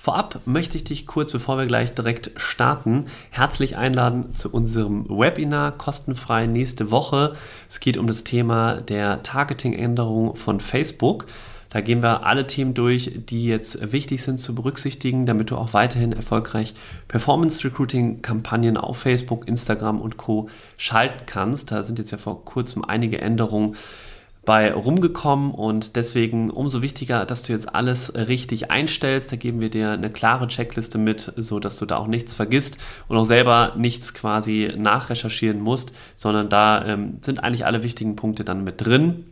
Vorab möchte ich dich kurz, bevor wir gleich direkt starten, herzlich einladen zu unserem Webinar kostenfrei nächste Woche. Es geht um das Thema der Targeting-Änderung von Facebook. Da gehen wir alle Themen durch, die jetzt wichtig sind zu berücksichtigen, damit du auch weiterhin erfolgreich Performance-Recruiting-Kampagnen auf Facebook, Instagram und Co. schalten kannst. Da sind jetzt ja vor kurzem einige Änderungen bei rumgekommen und deswegen umso wichtiger, dass du jetzt alles richtig einstellst. Da geben wir dir eine klare Checkliste mit, so dass du da auch nichts vergisst und auch selber nichts quasi nachrecherchieren musst, sondern da ähm, sind eigentlich alle wichtigen Punkte dann mit drin.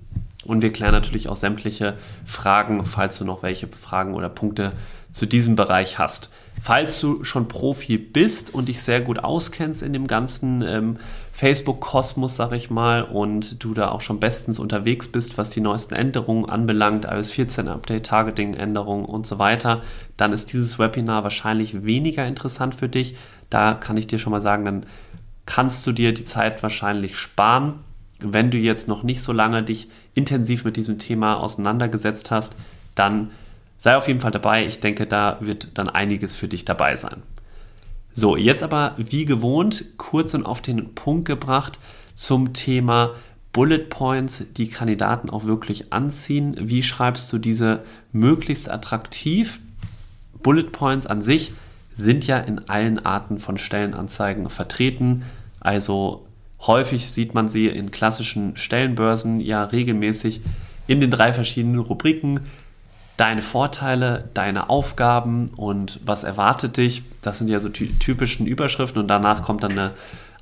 Und wir klären natürlich auch sämtliche Fragen, falls du noch welche Fragen oder Punkte zu diesem Bereich hast. Falls du schon Profi bist und dich sehr gut auskennst in dem ganzen ähm, Facebook-Kosmos, sag ich mal, und du da auch schon bestens unterwegs bist, was die neuesten Änderungen anbelangt, iOS 14 Update, Targeting-Änderungen und so weiter, dann ist dieses Webinar wahrscheinlich weniger interessant für dich. Da kann ich dir schon mal sagen, dann kannst du dir die Zeit wahrscheinlich sparen. Wenn du jetzt noch nicht so lange dich intensiv mit diesem Thema auseinandergesetzt hast, dann sei auf jeden Fall dabei. Ich denke, da wird dann einiges für dich dabei sein. So, jetzt aber wie gewohnt kurz und auf den Punkt gebracht zum Thema Bullet Points, die Kandidaten auch wirklich anziehen. Wie schreibst du diese möglichst attraktiv? Bullet Points an sich sind ja in allen Arten von Stellenanzeigen vertreten. Also häufig sieht man sie in klassischen Stellenbörsen ja regelmäßig in den drei verschiedenen Rubriken deine Vorteile, deine Aufgaben und was erwartet dich. Das sind ja so ty typischen Überschriften und danach kommt dann eine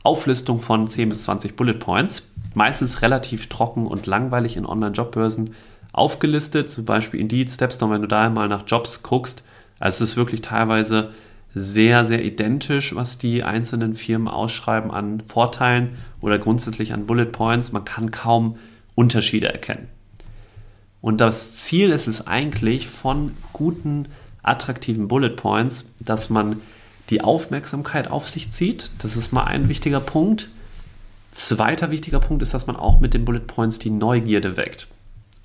Auflistung von 10 bis 20 Bullet Points. Meistens relativ trocken und langweilig in Online-Jobbörsen aufgelistet, zum Beispiel Indeed, Stepstone, wenn du da mal nach Jobs guckst. Also es ist wirklich teilweise sehr, sehr identisch, was die einzelnen Firmen ausschreiben an Vorteilen oder grundsätzlich an Bullet Points. Man kann kaum Unterschiede erkennen. Und das Ziel ist es eigentlich von guten, attraktiven Bullet Points, dass man die Aufmerksamkeit auf sich zieht. Das ist mal ein wichtiger Punkt. Zweiter wichtiger Punkt ist, dass man auch mit den Bullet Points die Neugierde weckt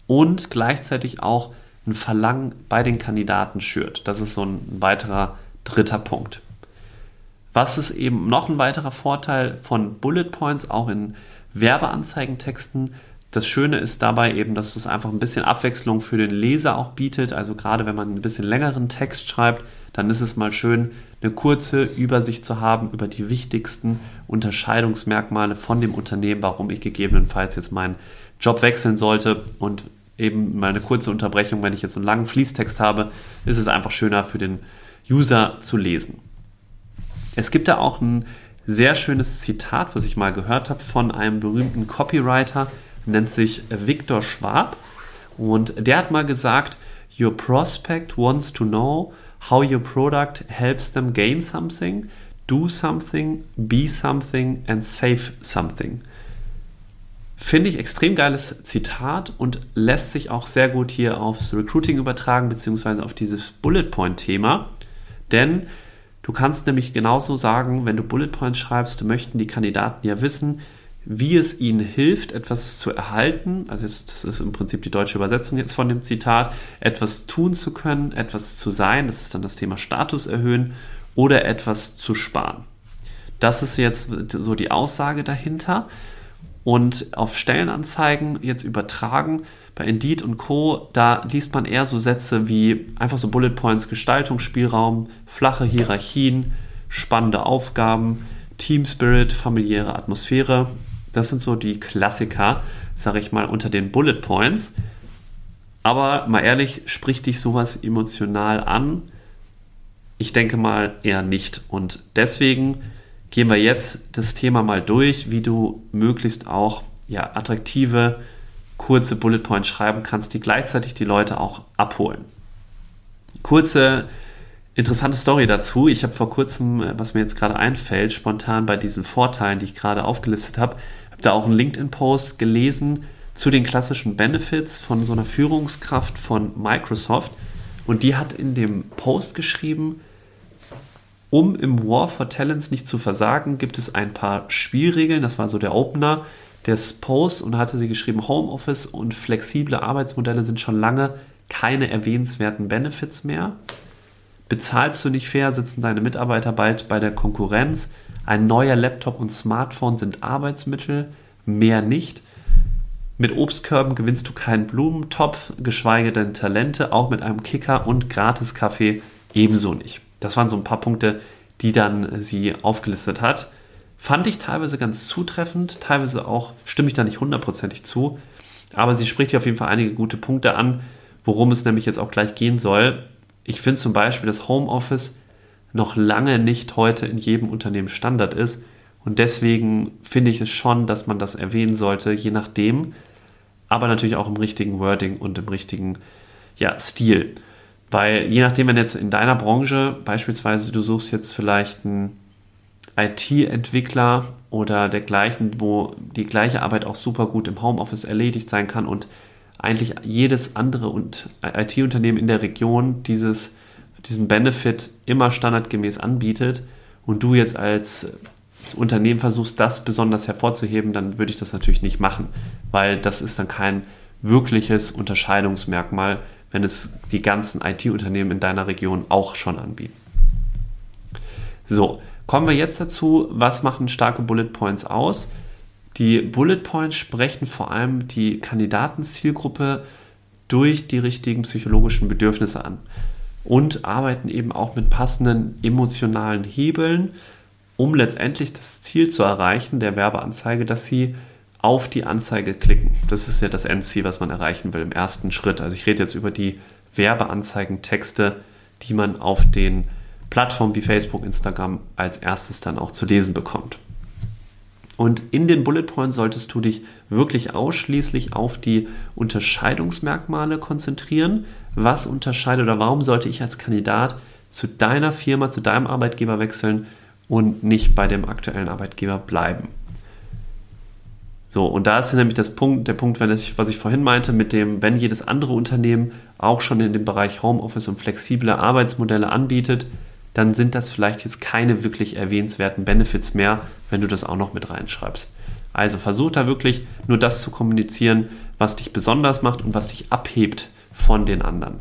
und gleichzeitig auch ein Verlangen bei den Kandidaten schürt. Das ist so ein weiterer dritter Punkt. Was ist eben noch ein weiterer Vorteil von Bullet Points, auch in Werbeanzeigentexten? Das Schöne ist dabei eben, dass es einfach ein bisschen Abwechslung für den Leser auch bietet. Also gerade wenn man ein bisschen längeren Text schreibt, dann ist es mal schön, eine kurze Übersicht zu haben über die wichtigsten Unterscheidungsmerkmale von dem Unternehmen, warum ich gegebenenfalls jetzt meinen Job wechseln sollte. Und eben mal eine kurze Unterbrechung, wenn ich jetzt einen langen Fließtext habe, ist es einfach schöner für den User zu lesen. Es gibt da auch ein sehr schönes Zitat, was ich mal gehört habe von einem berühmten Copywriter, nennt sich Viktor Schwab und der hat mal gesagt, Your prospect wants to know how your product helps them gain something, do something, be something and save something. Finde ich extrem geiles Zitat und lässt sich auch sehr gut hier aufs Recruiting übertragen, beziehungsweise auf dieses Bullet Point-Thema. Denn du kannst nämlich genauso sagen, wenn du Bullet Points schreibst, möchten die Kandidaten ja wissen, wie es ihnen hilft, etwas zu erhalten, also das ist im Prinzip die deutsche Übersetzung jetzt von dem Zitat, etwas tun zu können, etwas zu sein, das ist dann das Thema Status erhöhen oder etwas zu sparen. Das ist jetzt so die Aussage dahinter. Und auf Stellenanzeigen jetzt übertragen, bei Indeed und Co., da liest man eher so Sätze wie einfach so Bullet Points, Gestaltungsspielraum, flache Hierarchien, spannende Aufgaben, Team Spirit, familiäre Atmosphäre. Das sind so die Klassiker, sage ich mal, unter den Bullet Points. Aber mal ehrlich, spricht dich sowas emotional an? Ich denke mal eher nicht. Und deswegen gehen wir jetzt das Thema mal durch, wie du möglichst auch ja, attraktive, kurze Bullet Points schreiben kannst, die gleichzeitig die Leute auch abholen. Kurze Interessante Story dazu. Ich habe vor kurzem, äh, was mir jetzt gerade einfällt, spontan bei diesen Vorteilen, die ich gerade aufgelistet habe, habe da auch einen LinkedIn-Post gelesen zu den klassischen Benefits von so einer Führungskraft von Microsoft. Und die hat in dem Post geschrieben, um im War for Talents nicht zu versagen, gibt es ein paar Spielregeln. Das war so der Opener des Posts und da hatte sie geschrieben, Homeoffice und flexible Arbeitsmodelle sind schon lange keine erwähnenswerten Benefits mehr. Bezahlst du nicht fair, sitzen deine Mitarbeiter bald bei der Konkurrenz. Ein neuer Laptop und Smartphone sind Arbeitsmittel, mehr nicht. Mit Obstkörben gewinnst du keinen Blumentopf, geschweige denn Talente, auch mit einem Kicker und Gratiskaffee ebenso nicht. Das waren so ein paar Punkte, die dann sie aufgelistet hat. Fand ich teilweise ganz zutreffend, teilweise auch stimme ich da nicht hundertprozentig zu. Aber sie spricht hier auf jeden Fall einige gute Punkte an, worum es nämlich jetzt auch gleich gehen soll. Ich finde zum Beispiel, dass Homeoffice noch lange nicht heute in jedem Unternehmen Standard ist. Und deswegen finde ich es schon, dass man das erwähnen sollte, je nachdem. Aber natürlich auch im richtigen Wording und im richtigen ja, Stil. Weil je nachdem, wenn jetzt in deiner Branche beispielsweise du suchst jetzt vielleicht einen IT-Entwickler oder dergleichen, wo die gleiche Arbeit auch super gut im Homeoffice erledigt sein kann und eigentlich jedes andere IT-Unternehmen in der Region dieses, diesen Benefit immer standardgemäß anbietet und du jetzt als Unternehmen versuchst, das besonders hervorzuheben, dann würde ich das natürlich nicht machen, weil das ist dann kein wirkliches Unterscheidungsmerkmal, wenn es die ganzen IT-Unternehmen in deiner Region auch schon anbieten. So, kommen wir jetzt dazu, was machen starke Bullet Points aus? Die Bullet Points sprechen vor allem die Kandidatenzielgruppe durch die richtigen psychologischen Bedürfnisse an und arbeiten eben auch mit passenden emotionalen Hebeln, um letztendlich das Ziel zu erreichen der Werbeanzeige, dass sie auf die Anzeige klicken. Das ist ja das Endziel, was man erreichen will im ersten Schritt. Also ich rede jetzt über die Werbeanzeigentexte, die man auf den Plattformen wie Facebook, Instagram als erstes dann auch zu lesen bekommt. Und in den Bullet Points solltest du dich wirklich ausschließlich auf die Unterscheidungsmerkmale konzentrieren. Was unterscheidet oder warum sollte ich als Kandidat zu deiner Firma, zu deinem Arbeitgeber wechseln und nicht bei dem aktuellen Arbeitgeber bleiben? So, und da ist nämlich das Punkt, der Punkt, ich, was ich vorhin meinte, mit dem, wenn jedes andere Unternehmen auch schon in dem Bereich Homeoffice und flexible Arbeitsmodelle anbietet, dann sind das vielleicht jetzt keine wirklich erwähnenswerten Benefits mehr, wenn du das auch noch mit reinschreibst. Also versuch da wirklich nur das zu kommunizieren, was dich besonders macht und was dich abhebt von den anderen.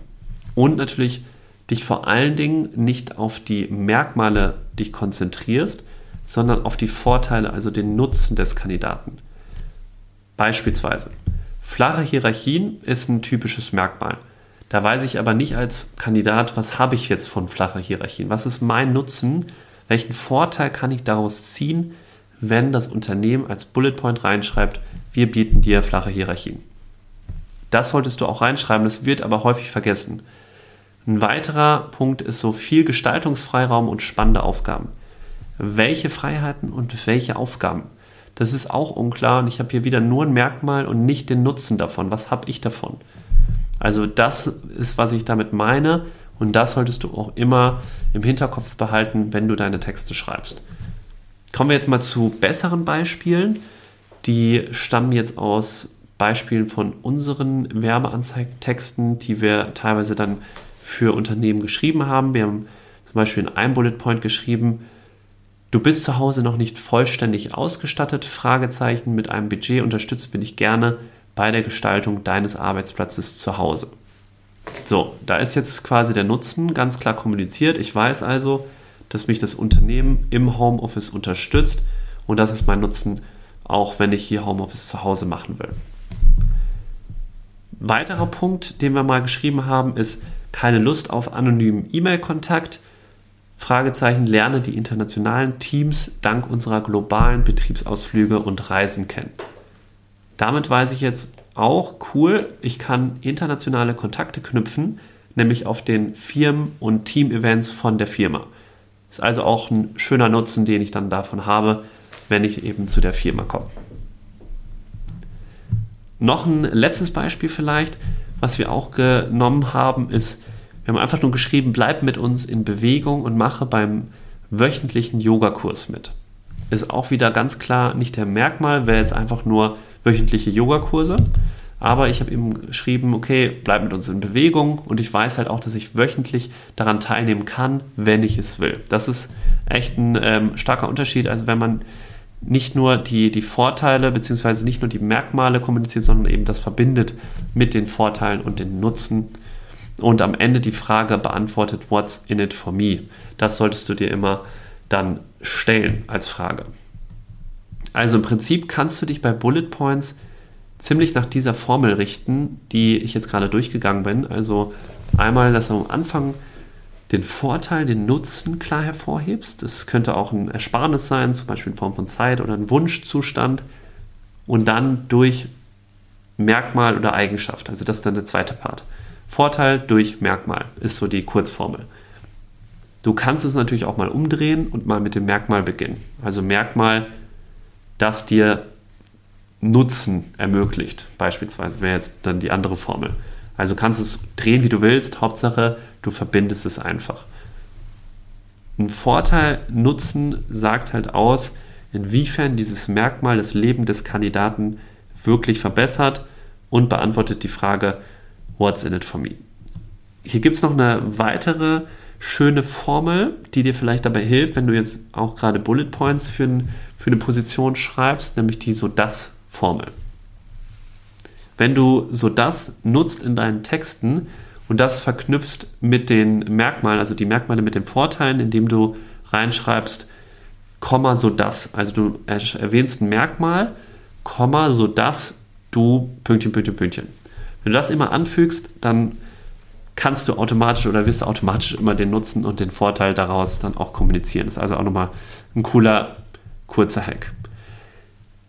Und natürlich dich vor allen Dingen nicht auf die Merkmale dich konzentrierst, sondern auf die Vorteile, also den Nutzen des Kandidaten. Beispielsweise, flache Hierarchien ist ein typisches Merkmal. Da weiß ich aber nicht als Kandidat, was habe ich jetzt von flacher Hierarchien? Was ist mein Nutzen? Welchen Vorteil kann ich daraus ziehen, wenn das Unternehmen als Bullet Point reinschreibt, wir bieten dir flache Hierarchien? Das solltest du auch reinschreiben, das wird aber häufig vergessen. Ein weiterer Punkt ist so viel Gestaltungsfreiraum und spannende Aufgaben. Welche Freiheiten und welche Aufgaben? Das ist auch unklar und ich habe hier wieder nur ein Merkmal und nicht den Nutzen davon. Was habe ich davon? Also das ist, was ich damit meine und das solltest du auch immer im Hinterkopf behalten, wenn du deine Texte schreibst. Kommen wir jetzt mal zu besseren Beispielen. Die stammen jetzt aus Beispielen von unseren Werbeanzeigentexten, die wir teilweise dann für Unternehmen geschrieben haben. Wir haben zum Beispiel in einem Bullet Point geschrieben, Du bist zu Hause noch nicht vollständig ausgestattet? Fragezeichen. Mit einem Budget unterstützt bin ich gerne bei der Gestaltung deines Arbeitsplatzes zu Hause. So, da ist jetzt quasi der Nutzen ganz klar kommuniziert. Ich weiß also, dass mich das Unternehmen im Homeoffice unterstützt und das ist mein Nutzen, auch wenn ich hier Homeoffice zu Hause machen will. Weiterer Punkt, den wir mal geschrieben haben, ist keine Lust auf anonymen E-Mail-Kontakt. Fragezeichen lerne die internationalen Teams dank unserer globalen Betriebsausflüge und Reisen kennen. Damit weiß ich jetzt auch cool, ich kann internationale Kontakte knüpfen, nämlich auf den Firmen- und Team-Events von der Firma. Ist also auch ein schöner Nutzen, den ich dann davon habe, wenn ich eben zu der Firma komme. Noch ein letztes Beispiel vielleicht, was wir auch genommen haben, ist, Wir haben einfach nur geschrieben, bleib mit uns in Bewegung und mache beim wöchentlichen Yogakurs mit. Ist auch wieder ganz klar nicht der Merkmal, wäre jetzt einfach nur wöchentliche Yogakurse. Aber ich habe eben geschrieben, okay, bleib mit uns in Bewegung und ich weiß halt auch, dass ich wöchentlich daran teilnehmen kann, wenn ich es will. Das ist echt ein ähm, starker Unterschied. Also wenn man nicht nur die, die Vorteile bzw. nicht nur die Merkmale kommuniziert, sondern eben das verbindet mit den Vorteilen und den Nutzen und am Ende die Frage beantwortet, what's in it for me? Das solltest du dir immer dann stellen als Frage. Also im Prinzip kannst du dich bei Bullet Points ziemlich nach dieser Formel richten, die ich jetzt gerade durchgegangen bin. Also einmal, dass du am Anfang den Vorteil, den Nutzen klar hervorhebst. Das könnte auch ein Ersparnis sein, zum Beispiel in Form von Zeit oder ein Wunschzustand. Und dann durch Merkmal oder Eigenschaft. Also das ist dann der zweite Part. Vorteil durch Merkmal ist so die Kurzformel. Du kannst es natürlich auch mal umdrehen und mal mit dem Merkmal beginnen. Also Merkmal, das dir Nutzen ermöglicht, beispielsweise, wäre jetzt dann die andere Formel. Also kannst es drehen, wie du willst, Hauptsache, du verbindest es einfach. Ein Vorteil Nutzen sagt halt aus, inwiefern dieses Merkmal das Leben des Kandidaten wirklich verbessert und beantwortet die Frage, what's in it for me? Hier gibt es noch eine weitere schöne Formel, die dir vielleicht dabei hilft, wenn du jetzt auch gerade Bullet Points für, ein, für eine Position schreibst, nämlich die so-das Formel. Wenn du so das nutzt in deinen Texten und das verknüpfst mit den Merkmalen, also die Merkmale mit den Vorteilen, indem du reinschreibst, Komma, so das. Also du erwähnst ein Merkmal, Komma, so dass du Pünktchen, Pünktchen, Pünktchen. Wenn du das immer anfügst, dann kannst du automatisch oder wirst du automatisch immer den Nutzen und den Vorteil daraus dann auch kommunizieren. Das ist also auch nochmal ein cooler, kurzer Hack.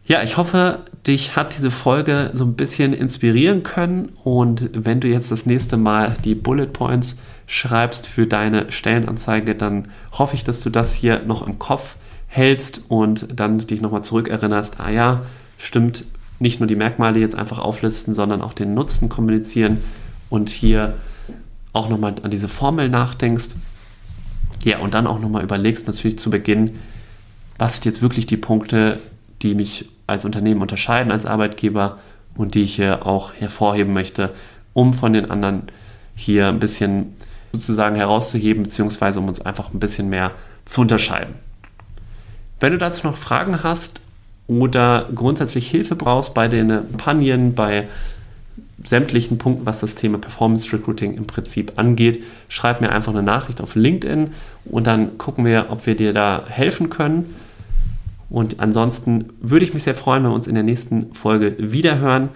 Ja, ich hoffe, dich hat diese Folge so ein bisschen inspirieren können und wenn du jetzt das nächste Mal die Bullet Points schreibst für deine Stellenanzeige, dann hoffe ich, dass du das hier noch im Kopf hältst und dann dich nochmal zurückerinnerst, ah ja, stimmt, nicht nur die Merkmale jetzt einfach auflisten, sondern auch den Nutzen kommunizieren und hier auch nochmal an diese Formel nachdenkst. Ja, und dann auch nochmal überlegst natürlich zu Beginn, was sind jetzt wirklich die Punkte, die mich als Unternehmen unterscheiden, als Arbeitgeber und die ich hier auch hervorheben möchte, um von den anderen hier ein bisschen sozusagen herauszuheben, beziehungsweise um uns einfach ein bisschen mehr zu unterscheiden. Wenn du dazu noch Fragen hast oder grundsätzlich Hilfe brauchst bei den Kampagnen, bei sämtlichen Punkten, was das Thema Performance Recruiting im Prinzip angeht, schreib mir einfach eine Nachricht auf LinkedIn und dann gucken wir, ob wir dir da helfen können. Und ansonsten würde ich mich sehr freuen, wenn wir uns in der nächsten Folge wiederhören.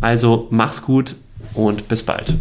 Also mach's gut und bis bald.